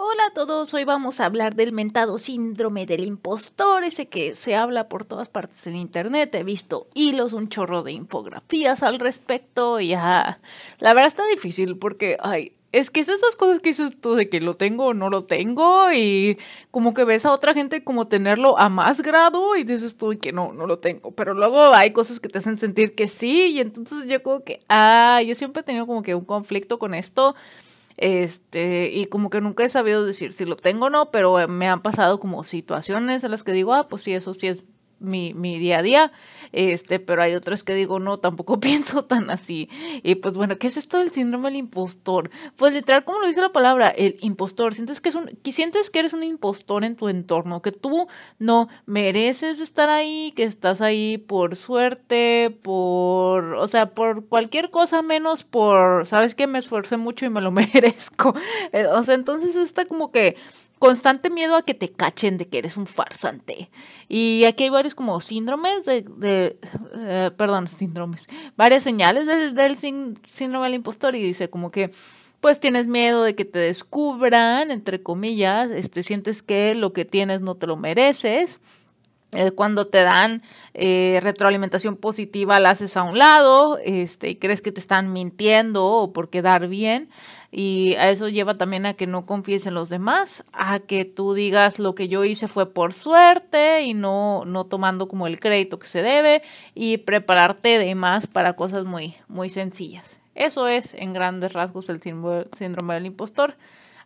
Hola a todos, hoy vamos a hablar del mentado síndrome del impostor, ese que se habla por todas partes en internet. He visto hilos, un chorro de infografías al respecto y ya. La verdad está difícil porque, ay, es que es esas cosas que dices tú de que lo tengo o no lo tengo y como que ves a otra gente como tenerlo a más grado y dices tú que no, no lo tengo. Pero luego hay cosas que te hacen sentir que sí y entonces yo como que, ah, yo siempre he tenido como que un conflicto con esto este, y como que nunca he sabido decir si lo tengo o no, pero me han pasado como situaciones en las que digo, ah, pues sí, eso sí es mi, mi día a día, este, pero hay otras que digo, no, tampoco pienso tan así. Y pues bueno, ¿qué es esto del síndrome del impostor? Pues literal, como lo dice la palabra, el impostor, sientes que es un, sientes que eres un impostor en tu entorno, que tú no mereces estar ahí, que estás ahí por suerte, por, o sea, por cualquier cosa menos por, sabes que me esforcé mucho y me lo merezco. Eh, o sea, entonces está como que constante miedo a que te cachen de que eres un farsante. Y aquí hay varios como síndromes de, de eh, perdón, síndromes, varias señales del, síndrome del impostor y dice como que pues tienes miedo de que te descubran, entre comillas, este, sientes que lo que tienes no te lo mereces. Eh, cuando te dan eh, retroalimentación positiva la haces a un lado este, y crees que te están mintiendo o por quedar bien y a eso lleva también a que no confíes en los demás, a que tú digas lo que yo hice fue por suerte y no, no tomando como el crédito que se debe y prepararte de más para cosas muy, muy sencillas. Eso es en grandes rasgos el síndrome del impostor.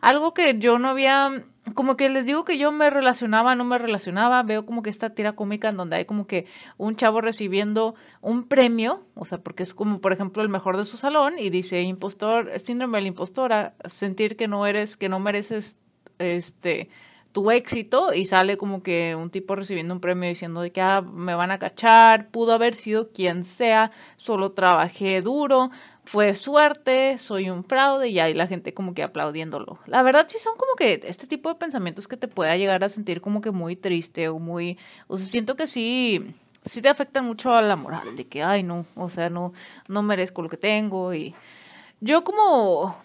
Algo que yo no había como que les digo que yo me relacionaba, no me relacionaba, veo como que esta tira cómica en donde hay como que un chavo recibiendo un premio, o sea, porque es como por ejemplo el mejor de su salón y dice impostor, síndrome del impostor, a sentir que no eres, que no mereces este tu éxito y sale como que un tipo recibiendo un premio diciendo de que ah, me van a cachar, pudo haber sido quien sea, solo trabajé duro, fue suerte, soy un fraude y ahí la gente como que aplaudiéndolo. La verdad sí son como que este tipo de pensamientos que te pueda llegar a sentir como que muy triste o muy, o sea, siento que sí, sí te afectan mucho a la moral de que, ay, no, o sea, no, no merezco lo que tengo y yo como,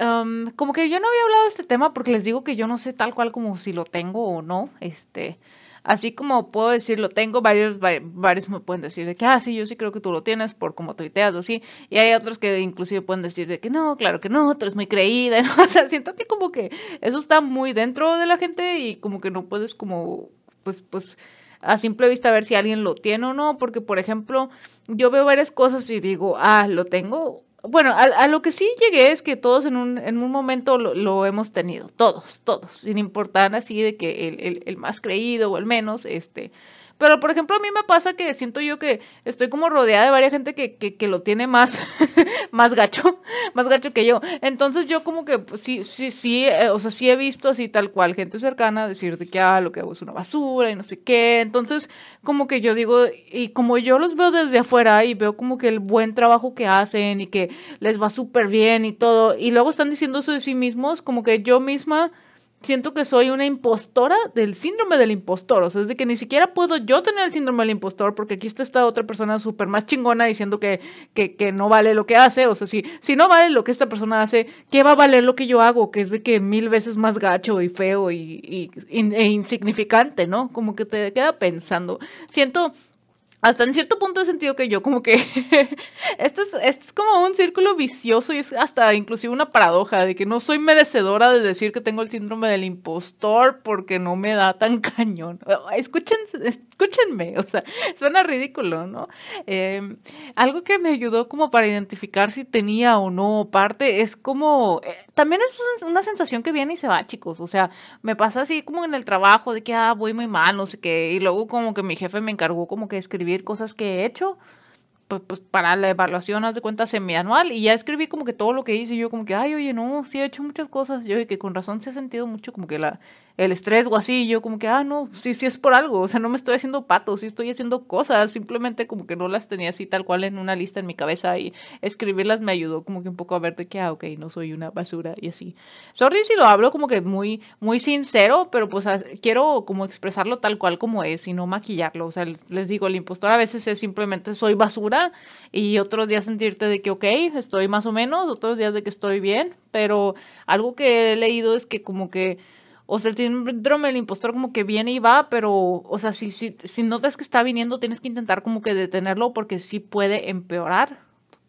um, como que yo no había hablado de este tema porque les digo que yo no sé tal cual como si lo tengo o no, este, Así como puedo decir, lo tengo, varios, varios me pueden decir de que, ah, sí, yo sí creo que tú lo tienes por como tuiteas o sí. Y hay otros que inclusive pueden decir de que no, claro que no, tú eres muy creída. ¿no? O sea, siento que como que eso está muy dentro de la gente y como que no puedes como, pues, pues, a simple vista ver si alguien lo tiene o no. Porque, por ejemplo, yo veo varias cosas y digo, ah, lo tengo bueno, a, lo que sí llegué es que todos en un, en un momento lo, hemos tenido, todos, todos, sin importar así de que el, el, el, más creído o el menos, este, pero, por ejemplo, a mí me pasa que siento yo que estoy como rodeada de varias gente que, que, que lo tiene más, más gacho, más gacho que yo. Entonces yo como que pues, sí, sí, sí, eh, o sea, sí he visto así tal cual gente cercana decir de que, ah, lo que hago es una basura y no sé qué. Entonces, como que yo digo, y como yo los veo desde afuera y veo como que el buen trabajo que hacen y que les va súper bien y todo, y luego están diciendo eso de sí mismos, como que yo misma siento que soy una impostora del síndrome del impostor. O sea, es de que ni siquiera puedo yo tener el síndrome del impostor porque aquí está esta otra persona súper más chingona diciendo que, que, que, no vale lo que hace. O sea, si, si no vale lo que esta persona hace, ¿qué va a valer lo que yo hago? Que es de que mil veces más gacho y feo y, y, e insignificante, ¿no? Como que te queda pensando. Siento hasta en cierto punto he sentido que yo como que esto es, esto es como un círculo vicioso y es hasta inclusive una paradoja de que no soy merecedora de decir que tengo el síndrome del impostor porque no me da tan cañón. Escuchen, escúchenme, o sea, suena ridículo, ¿no? Eh, algo que me ayudó como para identificar si tenía o no parte es como, eh, también es una sensación que viene y se va, chicos, o sea, me pasa así como en el trabajo de que, ah, voy muy mal, no sé qué, y luego como que mi jefe me encargó como que escribir cosas que he hecho pues, pues, para la evaluación, haz de cuenta, semianual, y ya escribí como que todo lo que hice, y yo como que, ay, oye, no, sí he hecho muchas cosas, yo y que con razón se ha sentido mucho como que la, el estrés o así, yo como que, ah, no, sí, sí es por algo, o sea, no me estoy haciendo pato, sí estoy haciendo cosas, simplemente como que no las tenía así tal cual en una lista en mi cabeza, y escribirlas me ayudó como que un poco a ver de que, ah, ok, no soy una basura, y así. Sorry si lo hablo como que muy, muy sincero, pero pues quiero como expresarlo tal cual como es, y no maquillarlo, o sea, les digo, el impostor a veces es simplemente soy basura, y otros días sentirte de que, ok, estoy más o menos, otros días de que estoy bien, pero algo que he leído es que como que, o sea, el síndrome del impostor como que viene y va, pero, o sea, si, si, si notas que está viniendo, tienes que intentar como que detenerlo porque sí puede empeorar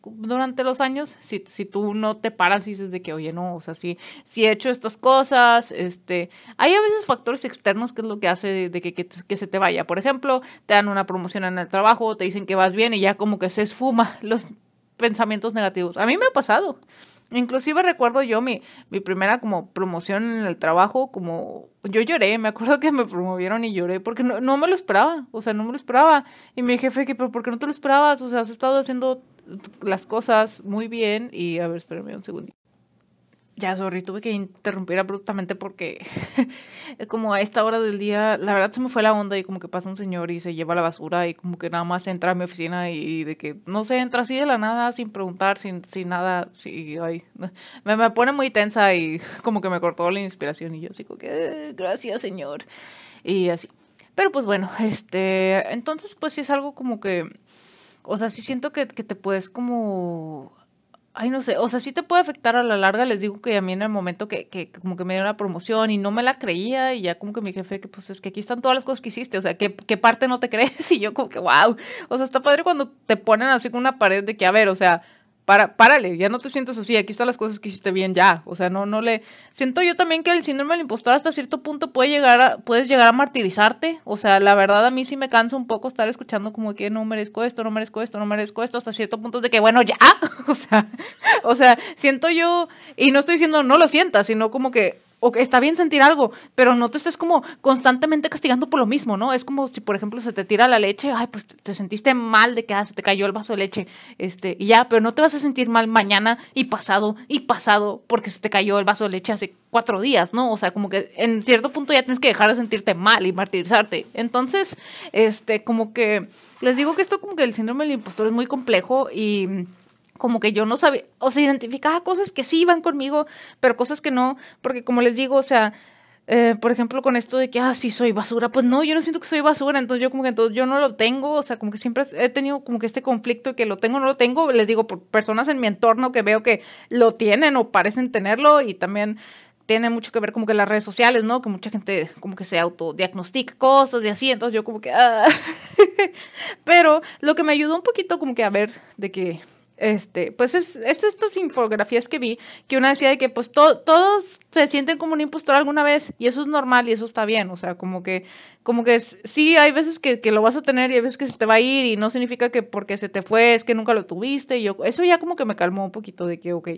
durante los años, si, si tú no te paras y dices de que, oye, no, o sea, si, he hecho estas cosas, este, hay a veces factores externos que es lo que hace de, que, que, se te vaya. Por ejemplo, te dan una promoción en el trabajo, te dicen que vas bien y ya como que se esfuma los pensamientos negativos. A mí me ha pasado. Inclusive recuerdo yo mi, mi primera como promoción en el trabajo, como yo lloré, me acuerdo que me promovieron y lloré porque no, no me lo esperaba, o sea, no me lo esperaba. Y mi jefe, que, pero ¿por qué no te lo esperabas? O sea, has estado haciendo las cosas muy bien y a ver, espérame un segundo. Ya, sorry, tuve que interrumpir abruptamente porque como a esta hora del día, la verdad se me fue la onda y como que pasa un señor y se lleva la basura y como que nada más entra a mi oficina y, de que, no sé, entra así de la nada, sin preguntar, sin, sin nada, sí, ay, me, me pone muy tensa y como que me cortó la inspiración y yo así como que, eh, gracias señor, y así. Pero pues bueno, este, entonces pues sí es algo como que o sea, sí siento que, que te puedes como ay, no sé, o sea, sí te puede afectar a la larga. Les digo que a mí en el momento que, que como que me dio una promoción y no me la creía y ya como que mi jefe, que pues es que aquí están todas las cosas que hiciste, o sea, ¿qué, qué parte no te crees? Y yo como que, wow, o sea, está padre cuando te ponen así con una pared de que, a ver, o sea, para, párale, ya no te sientas así, aquí están las cosas que hiciste bien ya, o sea, no, no le, siento yo también que el síndrome del impostor hasta cierto punto puede llegar a, puedes llegar a martirizarte, o sea, la verdad a mí sí me cansa un poco estar escuchando como que no merezco esto, no merezco esto, no merezco esto, hasta cierto punto de que, bueno, ya, o sea, o sea, siento yo, y no estoy diciendo no lo sientas, sino como que, o está bien sentir algo, pero no te estés como constantemente castigando por lo mismo, ¿no? Es como si, por ejemplo, se te tira la leche, ay, pues te sentiste mal de que ah, se te cayó el vaso de leche, este, y ya, pero no te vas a sentir mal mañana y pasado y pasado porque se te cayó el vaso de leche hace cuatro días, ¿no? O sea, como que en cierto punto ya tienes que dejar de sentirte mal y martirizarte. Entonces, este, como que les digo que esto como que el síndrome del impostor es muy complejo y como que yo no sabía, o sea, identificaba cosas que sí iban conmigo, pero cosas que no, porque como les digo, o sea, eh, por ejemplo, con esto de que, ah, sí, soy basura, pues no, yo no siento que soy basura, entonces yo como que entonces yo no lo tengo, o sea, como que siempre he tenido como que este conflicto de que lo tengo o no lo tengo, les digo, por personas en mi entorno que veo que lo tienen o parecen tenerlo y también tiene mucho que ver como que las redes sociales, ¿no? Que mucha gente como que se autodiagnostica cosas y así, entonces yo como que, ah. pero lo que me ayudó un poquito como que a ver de que este, pues es, estas infografías que vi, que una decía de que pues todos se sienten como un impostor alguna vez y eso es normal y eso está bien, o sea, como que, como que sí, hay veces que, que, lo vas a tener y hay veces que se te va a ir y no significa que porque se te fue es que nunca lo tuviste y yo, eso ya como que me calmó un poquito de que, ok.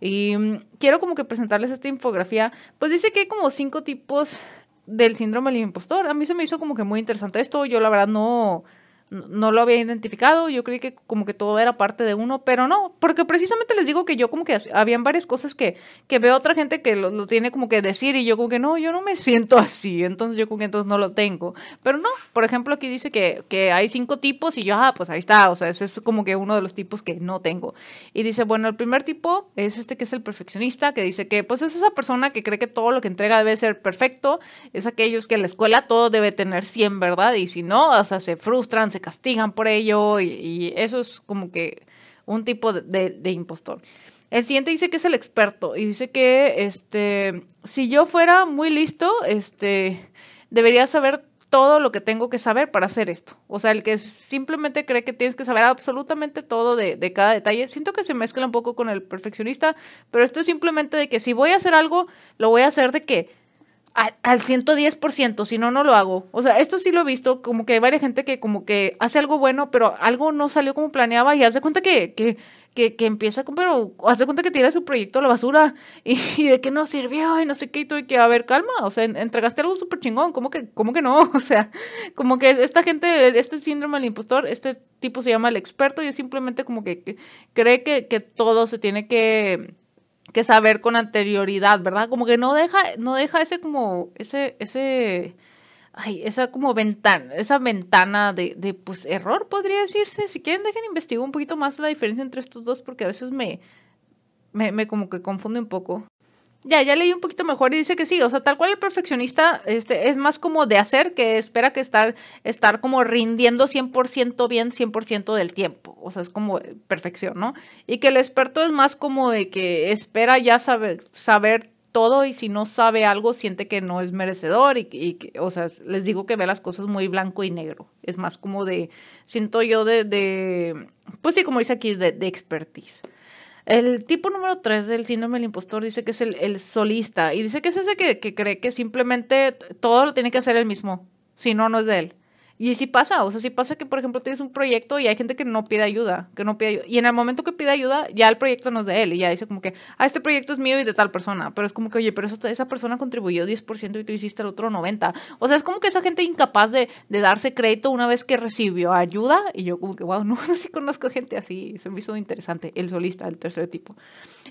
Y mm, quiero como que presentarles esta infografía, pues dice que hay como cinco tipos del síndrome del impostor. A mí se me hizo como que muy interesante esto, yo la verdad no no lo había identificado, yo creí que como que todo era parte de uno, pero no, porque precisamente les digo que yo como que habían varias cosas que, que veo otra gente que lo, tiene como que decir y yo como que no, yo no me siento así, entonces yo como que entonces no lo tengo, pero no, por ejemplo aquí dice que, que hay cinco tipos y yo, ah, pues ahí está, o sea, ese es como que uno de los tipos que no tengo. Y dice, bueno, el primer tipo es este que es el perfeccionista, que dice que pues es esa persona que cree que todo lo que entrega debe ser perfecto, es aquellos que en la escuela todo debe tener 100, ¿verdad? Y si no, o sea, se frustran, se castigan por ello y, eso es como que un tipo de, impostor. El siguiente dice que es el experto y dice que este si yo fuera muy listo, este debería saber todo lo que tengo que saber para hacer esto. O sea, el que simplemente cree que tienes que saber absolutamente todo de, de, cada detalle. Siento que se mezcla un poco con el perfeccionista, pero esto es simplemente de que si voy a hacer algo, lo voy a hacer de que al, 110%, si no, no lo hago. O sea, esto sí lo he visto, como que hay varias gente que como que hace algo bueno, pero algo no salió como planeaba y hace cuenta que, que, que, que empieza, con, pero hace cuenta que tira su proyecto a la basura y, de que no sirvió y no sé qué, y tú que, a ver, calma, o sea, entregaste algo súper chingón, ¿cómo que, ¿cómo que no? O sea, como que esta gente, este síndrome del impostor, este tipo se llama el experto y es simplemente como que, cree que, que todo se tiene que que saber con anterioridad, ¿verdad? Como que no deja, no deja ese como, ese, ese, ay, esa como ventana, esa ventana de, de, pues, error, podría decirse. Si quieren, dejen investigar un poquito más la diferencia entre estos dos, porque a veces me, me, me como que confunde un poco. Ya, ya leí un poquito mejor y dice que sí, o sea, tal cual el perfeccionista este, es más como de hacer que espera que estar, estar como rindiendo 100% bien 100% del tiempo, o sea, es como perfección, ¿no? Y que el experto es más como de que espera ya saber, saber todo y si no sabe algo siente que no es merecedor y, y o sea, les digo que ve las cosas muy blanco y negro. Es más como de, siento yo de, de pues sí, como dice aquí, de, de expertise. El tipo número 3 del síndrome del impostor dice que es el, el solista y dice que es ese que, que cree que simplemente todo lo tiene que hacer él mismo, si no, no es de él. Y sí pasa, o sea, sí pasa que, por ejemplo, tienes un proyecto y hay gente que no pide ayuda, que no pide ayuda. Y en el momento que pide ayuda, ya el proyecto no es de él. Y ya dice como que, ah, este proyecto es mío y de tal persona. Pero es como que, oye, pero esa persona contribuyó 10% y tú hiciste el otro 90%. O sea, es como que esa gente incapaz de, de darse crédito una vez que recibió ayuda. Y yo como que, wow, no, no sí conozco gente así. Se me hizo interesante. El solista, el tercer tipo.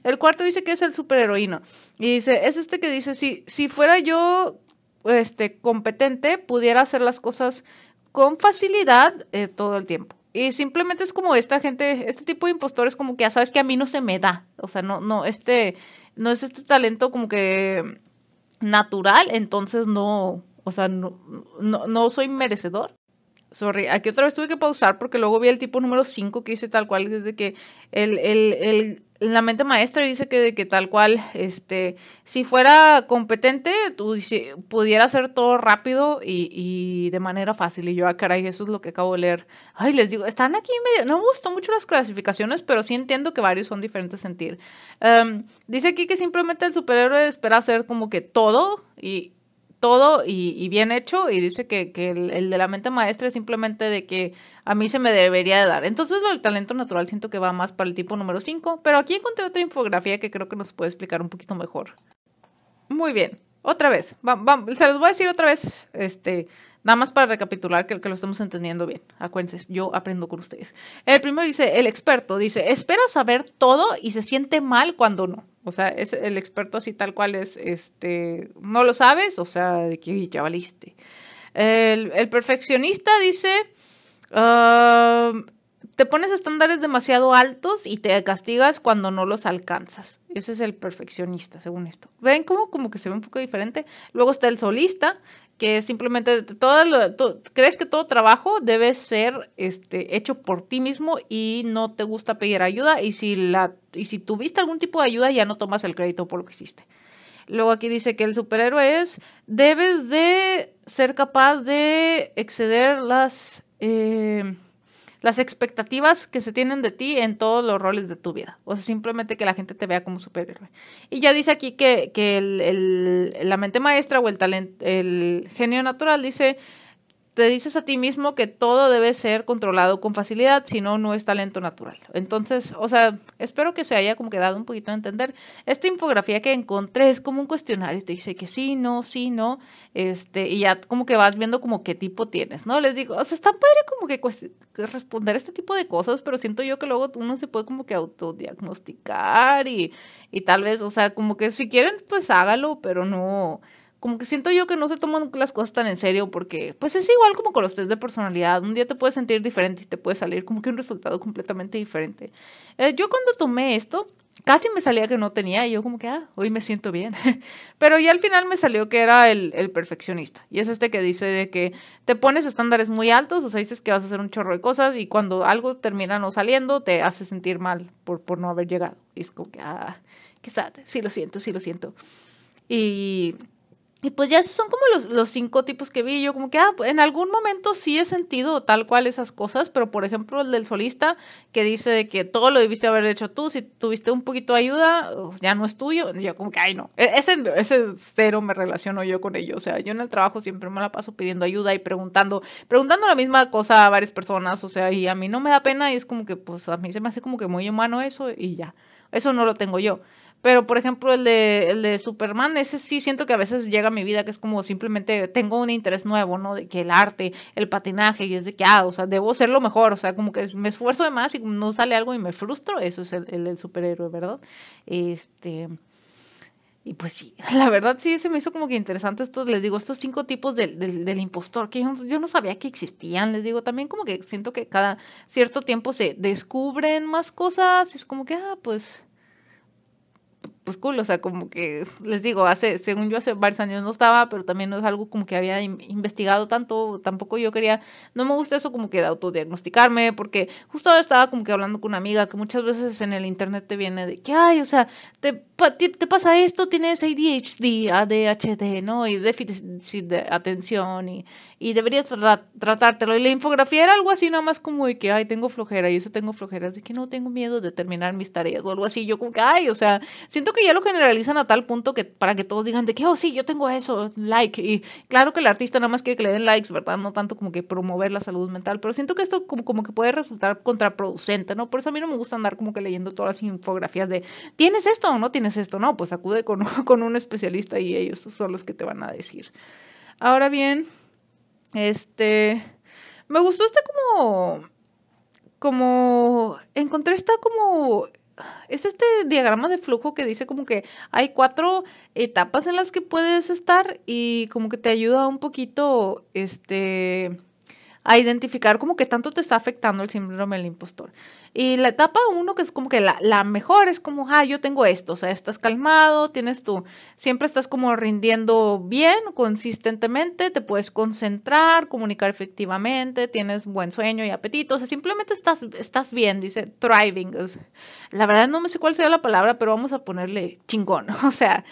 El cuarto dice que es el superheroíno. Y dice, es este que dice, si, si fuera yo este, competente, pudiera hacer las cosas con facilidad eh, todo el tiempo. Y simplemente es como esta gente, este tipo de impostores como que ya sabes que a mí no se me da. O sea, no, no, este, no es este talento como que natural, entonces no, o sea, no, no, no soy merecedor. Sorry, aquí otra vez tuve que pausar porque luego vi el tipo número 5 que dice tal cual, desde que el, el, el la mente maestra dice que, que tal cual, este, si fuera competente, tú pudiera hacer todo rápido y, y, de manera fácil. Y yo, ah, caray, eso es lo que acabo de leer. Ay, les digo, están aquí medio, no me gustó mucho las clasificaciones, pero sí entiendo que varios son diferentes sentir. Um, dice aquí que simplemente el superhéroe espera hacer como que todo y todo y, bien hecho y dice que, el, de la mente maestra es simplemente de que a mí se me debería de dar. Entonces lo del talento natural siento que va más para el tipo número 5, pero aquí encontré otra infografía que creo que nos puede explicar un poquito mejor. Muy bien, otra vez, se los voy a decir otra vez, este, nada más para recapitular que, que lo estamos entendiendo bien. Acuérdense, yo aprendo con ustedes. El primero dice, el experto dice, espera saber todo y se siente mal cuando no. O sea, es el experto así tal cual es, este, no lo sabes, o sea, de que ya valiste. El, el perfeccionista dice, uh, te pones estándares demasiado altos y te castigas cuando no los alcanzas. Ese es el perfeccionista, según esto. ¿Ven cómo como que se ve un poco diferente? Luego está el solista, que simplemente todo lo, crees que todo trabajo debe ser este hecho por ti mismo y no te gusta pedir ayuda y si la y si tuviste algún tipo de ayuda ya no tomas el crédito por lo que hiciste. Luego aquí dice que el superhéroe es debes de ser capaz de exceder las eh, las expectativas que se tienen de ti en todos los roles de tu vida. O sea, simplemente que la gente te vea como superhéroe. Y ya dice aquí que, que el, el, la mente maestra o el talento, el genio natural dice te dices a ti mismo que todo debe ser controlado con facilidad, si no, no es talento natural. Entonces, o sea, espero que se haya como quedado un poquito a entender. Esta infografía que encontré es como un cuestionario, te dice que sí, no, sí, no, este, y ya como que vas viendo como qué tipo tienes, ¿no? Les digo, o sea, está padre como que responder este tipo de cosas, pero siento yo que luego uno se puede como que autodiagnosticar y, y tal vez, o sea, como que si quieren, pues hágalo, pero no como que siento yo que no se toman las cosas tan en serio porque pues es igual como con los test de personalidad. Un día te puedes sentir diferente y te puede salir como que un resultado completamente diferente. Eh, yo cuando tomé esto, casi me salía que no tenía y yo como que, ah, hoy me siento bien. Pero ya al final me salió que era el, el, perfeccionista. Y es este que dice de que te pones estándares muy altos, o sea, dices que vas a hacer un chorro de cosas y cuando algo termina no saliendo te hace sentir mal por, por no haber llegado. Y es como que, ah, quizás, sí lo siento, sí lo siento. Y y pues ya esos son como los, los cinco tipos que vi. Yo como que, ah, en algún momento sí he sentido tal cual esas cosas, pero por ejemplo el del solista que dice que todo lo debiste haber hecho tú, si tuviste un poquito de ayuda, ya no es tuyo. yo como que, ay no, e-, ese, ese cero me relaciono yo con ello. O sea, yo en el trabajo siempre me la paso pidiendo ayuda y preguntando, preguntando la misma cosa a varias personas, o sea, y a mí no me da pena y es como que, pues a mí se me hace como que muy humano eso y ya. Eso no lo tengo yo. Pero, por ejemplo, el de, el de Superman, ese sí siento que a veces llega a mi vida, que es como simplemente tengo un interés nuevo, ¿no? De que el arte, el patinaje, y es de que, ah, o sea, debo ser lo mejor, o sea, como que me esfuerzo de más y no sale algo y me frustro, eso es el, el, superhéroe, ¿verdad? Este... Y pues sí, la verdad sí se me hizo como que interesante esto, les digo, estos cinco tipos del, del, del impostor, que yo, no sabía que existían, les digo, también como que siento que cada cierto tiempo se descubren más cosas, es como que, ah, pues pues cool, o sea, como que les digo, hace, según yo hace varios años no estaba, pero también no es algo como que había investigado tanto, tampoco yo quería, no me gusta eso como que de autodiagnosticarme, porque justo estaba como que hablando con una amiga que muchas veces en el internet te viene de que, ay, o sea, te, te, pasa esto, tienes ADHD, ADHD, ¿no? Y déficit de atención y, y deberías tratártelo. Y la infografía era algo así, nada más como de que, ay, tengo flojera y eso tengo flojera, de que no tengo miedo de terminar mis tareas o algo así. Yo como que, ay, o sea, siento que ya lo generalizan a tal punto que para que todos digan de que, oh, sí, yo tengo eso, like. Y claro que el artista nada más quiere que le den likes, ¿verdad? No tanto como que promover la salud mental, pero siento que esto como, como que puede resultar contraproducente, ¿no? Por eso a mí no me gusta andar como que leyendo todas las infografías de, ¿tienes esto o no tienes esto? No, pues acude con, con un especialista y ellos son los que te van a decir. Ahora bien, este, me gustó este como, como, encontré esta como, es este diagrama de flujo que dice como que hay cuatro etapas en las que puedes estar y como que te ayuda un poquito, este, a identificar como que tanto te está afectando el síndrome del impostor. Y la etapa uno, que es como que la, la, mejor, es como, ah, yo tengo esto, o sea, estás calmado, tienes tú, siempre estás como rindiendo bien, consistentemente, te puedes concentrar, comunicar efectivamente, tienes buen sueño y apetito, o sea, simplemente estás, estás bien, dice thriving. la verdad no me sé cuál sea la palabra, pero vamos a ponerle chingón, o sea,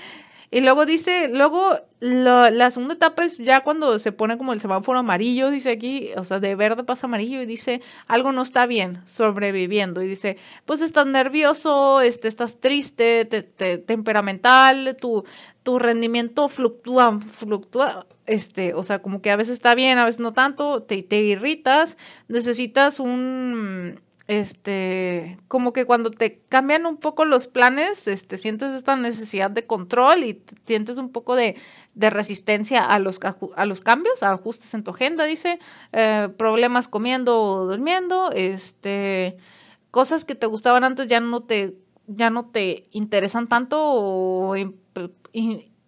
y luego dice, luego la segunda etapa es ya cuando se pone como el semáforo amarillo, dice aquí, o sea, de verde pasa amarillo y dice, algo no está bien, sobreviviendo. Y dice, pues estás nervioso, este, estás triste, te, temperamental, tu, tu rendimiento fluctúa, fluctúa, este, o sea, como que a veces está bien, a veces no tanto, te, te irritas, necesitas un este, como que cuando te cambian un poco los planes, este, sientes esta necesidad de control y sientes un poco de, de resistencia a los, a los cambios, a ajustes en tu agenda, dice, eh, problemas comiendo o durmiendo, este, cosas que te gustaban antes ya no te, ya no te interesan tanto o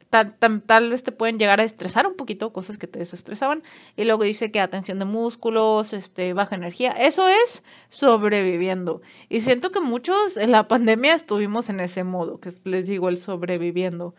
tal, vez te pueden llegar a estresar un poquito, cosas que te desestresaban. Y luego dice que atención de músculos, este, baja energía. Eso es sobreviviendo. Y siento que muchos en la pandemia estuvimos en ese modo, que les digo, el sobreviviendo.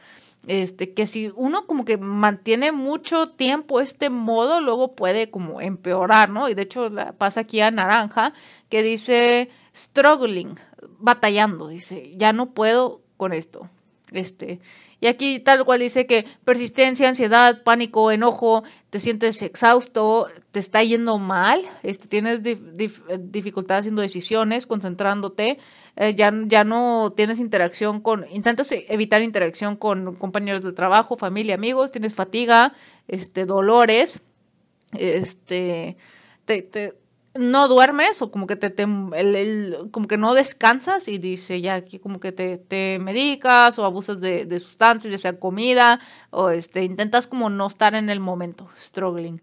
Este, que si uno como que mantiene mucho tiempo este modo, luego puede como empeorar, ¿no? Y de hecho pasa aquí a Naranja, que dice struggling, batallando, dice, ya no puedo con esto. Este, y aquí tal cual dice que persistencia, ansiedad, pánico, enojo, te sientes exhausto, te está yendo mal, este, tienes dificultad haciendo decisiones, concentrándote, eh, ya, ya no tienes interacción con, intentas evitar interacción con compañeros de trabajo, familia, amigos, tienes fatiga, este, dolores, este, te, te no duermes o como que te, como que no descansas y dice ya aquí como que te, te medicas o abusas de, de, sustancias, ya sea comida o este intentas como no estar en el momento, struggling.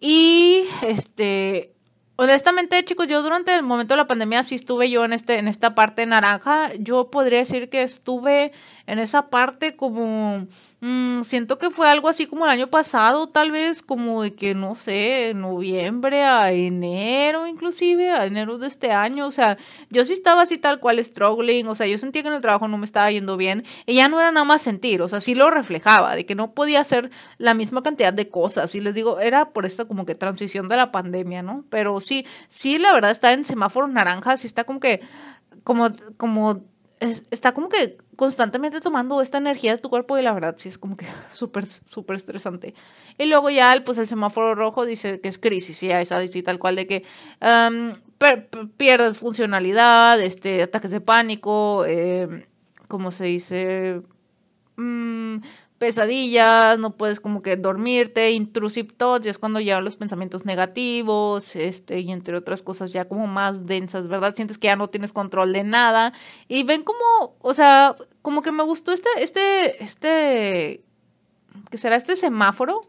Y este honestamente, chicos, yo durante el momento de la pandemia sí estuve yo en este en esta parte naranja. Yo podría decir que estuve en esa parte como, mm, siento que fue algo así como el año pasado, tal vez como de que, no sé, noviembre a enero inclusive, a enero de este año, o sea, yo sí estaba así tal cual struggling, o sea, yo sentía que en el trabajo no me estaba yendo bien, y ya no era nada más sentir, o sea, sí lo reflejaba, de que no podía hacer la misma cantidad de cosas, y les digo, era por esta como que transición de la pandemia, ¿no? Pero sí, sí, la verdad está en semáforo naranja, sí está como que, como, como, está como que constantemente tomando esta energía de tu cuerpo y la verdad sí es como que súper, súper estresante. Y luego ya pues el semáforo rojo dice que es crisis, ya esa dice tal cual de que um, pierdes funcionalidad, este, ataques de pánico, eh, ¿cómo se dice? Mm, pesadillas, no puedes como que dormirte, intrusive thoughts, ya es cuando llegan los pensamientos negativos, este, y entre otras cosas ya como más densas, ¿verdad? Sientes que ya no tienes control de nada. Y ven como, o sea, como que me gustó este, este, este, que será este semáforo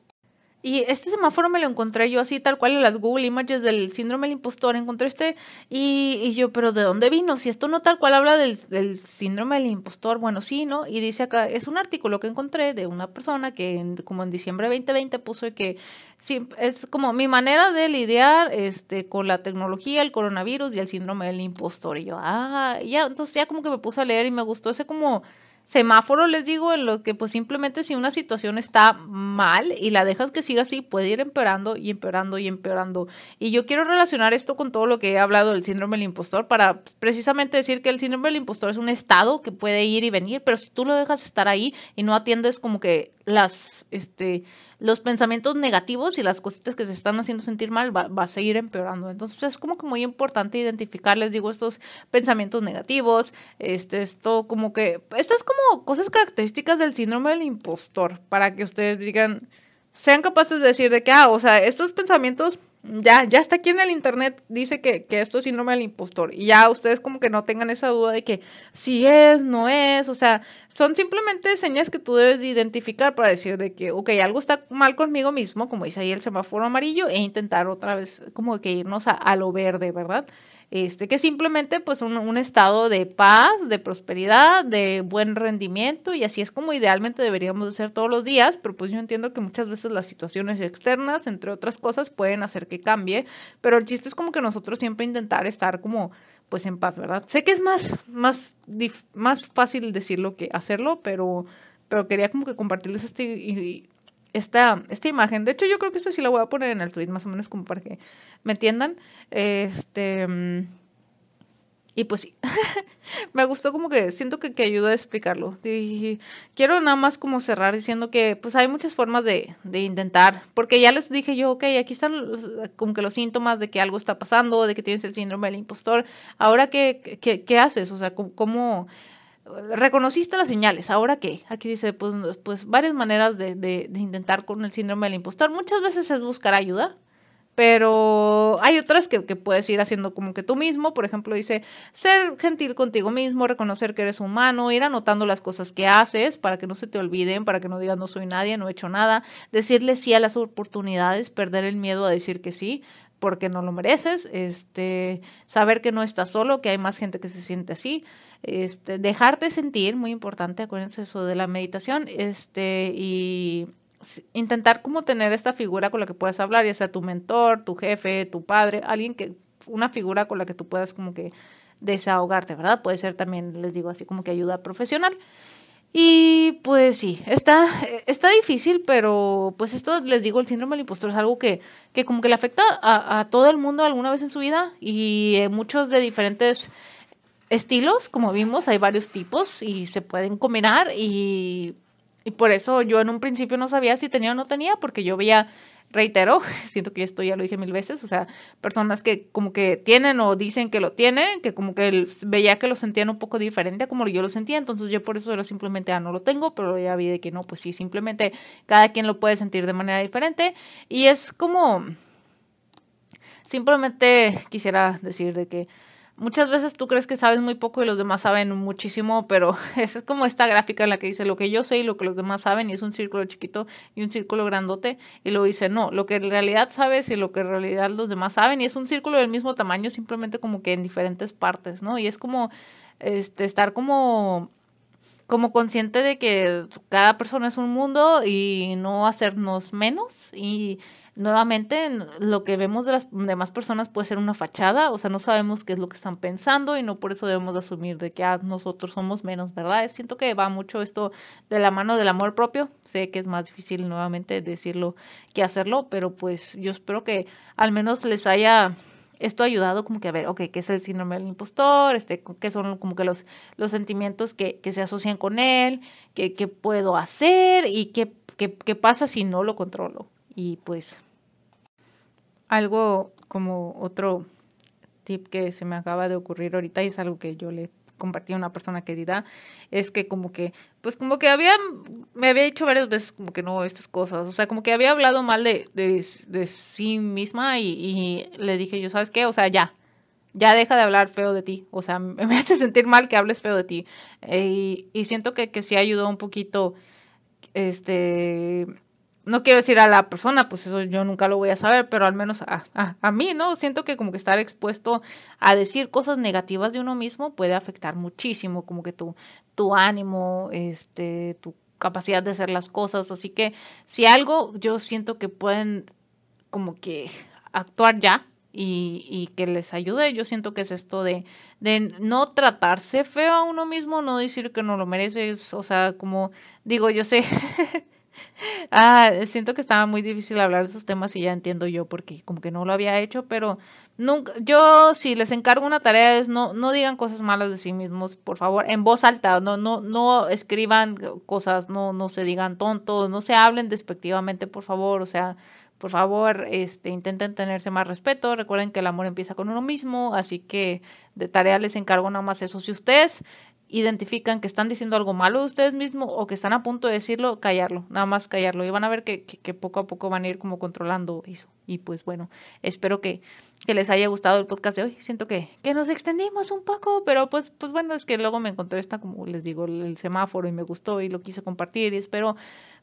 y este semáforo me lo encontré yo así, tal cual en las Google Images del síndrome del impostor. Encontré este y, y yo, pero ¿de dónde vino? Si esto no tal cual habla del, del, síndrome del impostor, bueno, sí, ¿no? Y dice acá, es un artículo que encontré de una persona que como en diciembre de 2020 puso que sí, es como mi manera de lidiar este, con la tecnología, el coronavirus y el síndrome del impostor. Y yo, ah, ya, entonces ya como que me puse a leer y me gustó ese como semáforo, les digo, en lo que pues simplemente si una situación está mal y la dejas que siga así, puede ir empeorando y empeorando y empeorando. Y yo quiero relacionar esto con todo lo que he hablado del síndrome del impostor para precisamente decir que el síndrome del impostor es un estado que puede ir y venir, pero si tú lo dejas estar ahí y no atiendes como que las, este, los pensamientos negativos y las cositas que se están haciendo sentir mal va, a seguir empeorando. Entonces es como que muy importante identificar, les digo, estos pensamientos negativos, este, esto como que, estas como cosas características del síndrome del impostor, para que ustedes digan, sean capaces de decir de que, ah, o sea, estos pensamientos ya, ya está aquí en el internet, dice que, que, esto es síndrome del impostor. Y ya ustedes como que no tengan esa duda de que si es, no es. O sea, son simplemente señas que tú debes identificar para decir de que, ok, algo está mal conmigo mismo, como dice ahí el semáforo amarillo, e intentar otra vez como que irnos a, a lo verde, ¿verdad? Este, que simplemente pues un, estado de paz, de prosperidad, de buen rendimiento y así es como idealmente deberíamos ser todos los días, pero pues yo entiendo que muchas veces las situaciones externas, entre otras cosas, pueden hacer que cambie, pero el chiste es como que nosotros siempre intentar estar como pues en paz, ¿verdad? Sé que es más, más, más fácil decirlo que hacerlo, pero, pero quería como que compartirles este, esta, esta imagen. De hecho, yo creo que esta sí la voy a poner en el tweet, más o menos como para que me entiendan. Este. Y pues sí, me gustó como que siento que, que ayuda a explicarlo. Quiero nada más como cerrar diciendo que pues hay muchas formas de, de, intentar, porque ya les dije yo, ok, aquí están como que los síntomas de que algo está pasando, de que tienes el síndrome del impostor. Ahora, ¿qué, qué, qué haces? O sea, ¿cómo, reconociste las señales, ¿ahora qué? Aquí dice, pues, pues varias maneras de, de, intentar con el síndrome del impostor. Muchas veces es buscar ayuda, pero hay otras que, que, puedes ir haciendo como que tú mismo. Por ejemplo, dice, ser gentil contigo mismo, reconocer que eres humano, ir anotando las cosas que haces para que no se te olviden, para que no digas no soy nadie, no he hecho nada, decirle sí a las oportunidades, perder el miedo a decir que sí porque no lo mereces, este, saber que no estás solo, que hay más gente que se siente así, este, dejarte sentir, muy importante, acuérdense eso de la meditación, este, y intentar como tener esta figura con la que puedas hablar, ya sea tu mentor, tu jefe, tu padre, alguien que, una figura con la que tú puedas como que desahogarte, ¿verdad? Puede ser también, les digo así, como que ayuda profesional. Y pues sí, está, está difícil, pero pues esto les digo, el síndrome del impostor es algo que, que como que le afecta a, a todo el mundo alguna vez en su vida y eh, muchos de diferentes estilos, como vimos, hay varios tipos y se pueden combinar y, y, por eso yo en un principio no sabía si tenía o no tenía, porque yo veía, reitero, siento que esto ya lo dije mil veces, o sea, personas que como que tienen o dicen que lo tienen, que como que veía que lo sentían un poco diferente a como yo lo sentía, entonces yo por eso era simplemente, ah, no lo tengo, pero ya vi de que no, pues sí, simplemente cada quien lo puede sentir de manera diferente. Y es como, simplemente quisiera decir de que muchas veces tú crees que sabes muy poco y los demás saben muchísimo, pero es como esta gráfica en la que dice lo que yo sé y lo que los demás saben y es un círculo chiquito y un círculo grandote y luego dice no, lo que en realidad sabes y lo que en realidad los demás saben y es un círculo del mismo tamaño simplemente como que en diferentes partes, ¿no? Y es como este estar como como consciente de que cada persona es un mundo y no hacernos menos y nuevamente lo que vemos de las demás personas puede ser una fachada, o sea, no sabemos qué es lo que están pensando y no por eso debemos asumir de que ah, nosotros somos menos, ¿verdad? Siento que va mucho esto de la mano del amor propio, sé que es más difícil nuevamente decirlo que hacerlo, pero pues yo espero que al menos les haya esto ayudado como que a ver, ok, ¿qué es el síndrome del impostor? Este, ¿Qué son como que los, los sentimientos que, que se asocian con él? ¿Qué, qué puedo hacer? ¿Y qué, qué, qué pasa si no lo controlo? Y pues algo como otro tip que se me acaba de ocurrir ahorita y es algo que yo le compartí a una persona querida, es que como que, pues como que había, me había dicho varias veces como que no, estas cosas, o sea, como que había hablado mal de, de, sí misma y, y, le dije yo, ¿sabes qué? O sea, ya, ya deja de hablar feo de ti, o sea, me hace sentir mal que hables feo de ti. Eh, y, y siento que, que sí ayudó un poquito, este no quiero decir a la persona, pues eso yo nunca lo voy a saber, pero al menos a, a, mí, ¿no? Siento que como que estar expuesto a decir cosas negativas de uno mismo puede afectar muchísimo, como que tu, tu ánimo, este, tu capacidad de hacer las cosas. Así que si algo yo siento que pueden como que actuar ya, y, y que les ayude. Yo siento que es esto de, de no tratarse feo a uno mismo, no decir que no lo mereces, o sea, como digo, yo sé. ah, siento que estaba muy difícil hablar de esos temas y ya entiendo yo porque como que no lo había hecho, pero nunca, yo si les encargo una tarea es no, no digan cosas malas de sí mismos, por favor, en voz alta, no, no, no escriban cosas, no, no se digan tontos, no se hablen despectivamente, por favor, o sea, por favor, este, intenten tenerse más respeto. Recuerden que el amor empieza con uno mismo, así que de tarea les encargo nada más eso. Si ustedes identifican que están diciendo algo malo de ustedes mismos o que están a punto de decirlo, callarlo, nada más callarlo. Y van a ver que, poco a poco van a ir como controlando eso. Y pues bueno, espero que, que les haya gustado el podcast de hoy. Siento que, que nos extendimos un poco, pero pues, pues bueno, es que luego me encontré esta, como les digo, el semáforo y me gustó y lo quise compartir. Y espero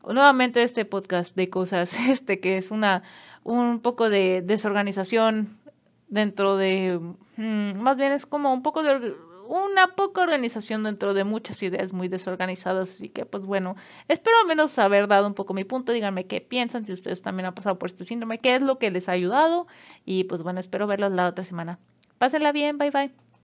nuevamente este podcast de cosas, este que es una un poco de desorganización dentro de, mm, más bien es como un poco de una poca organización dentro de muchas ideas muy desorganizadas. Así que, pues bueno, espero al menos haber dado un poco mi punto. Díganme qué piensan, si ustedes también han pasado por este síndrome, qué es lo que les ha ayudado. Y pues bueno, espero verlos la otra semana. Pásenla bien, bye bye.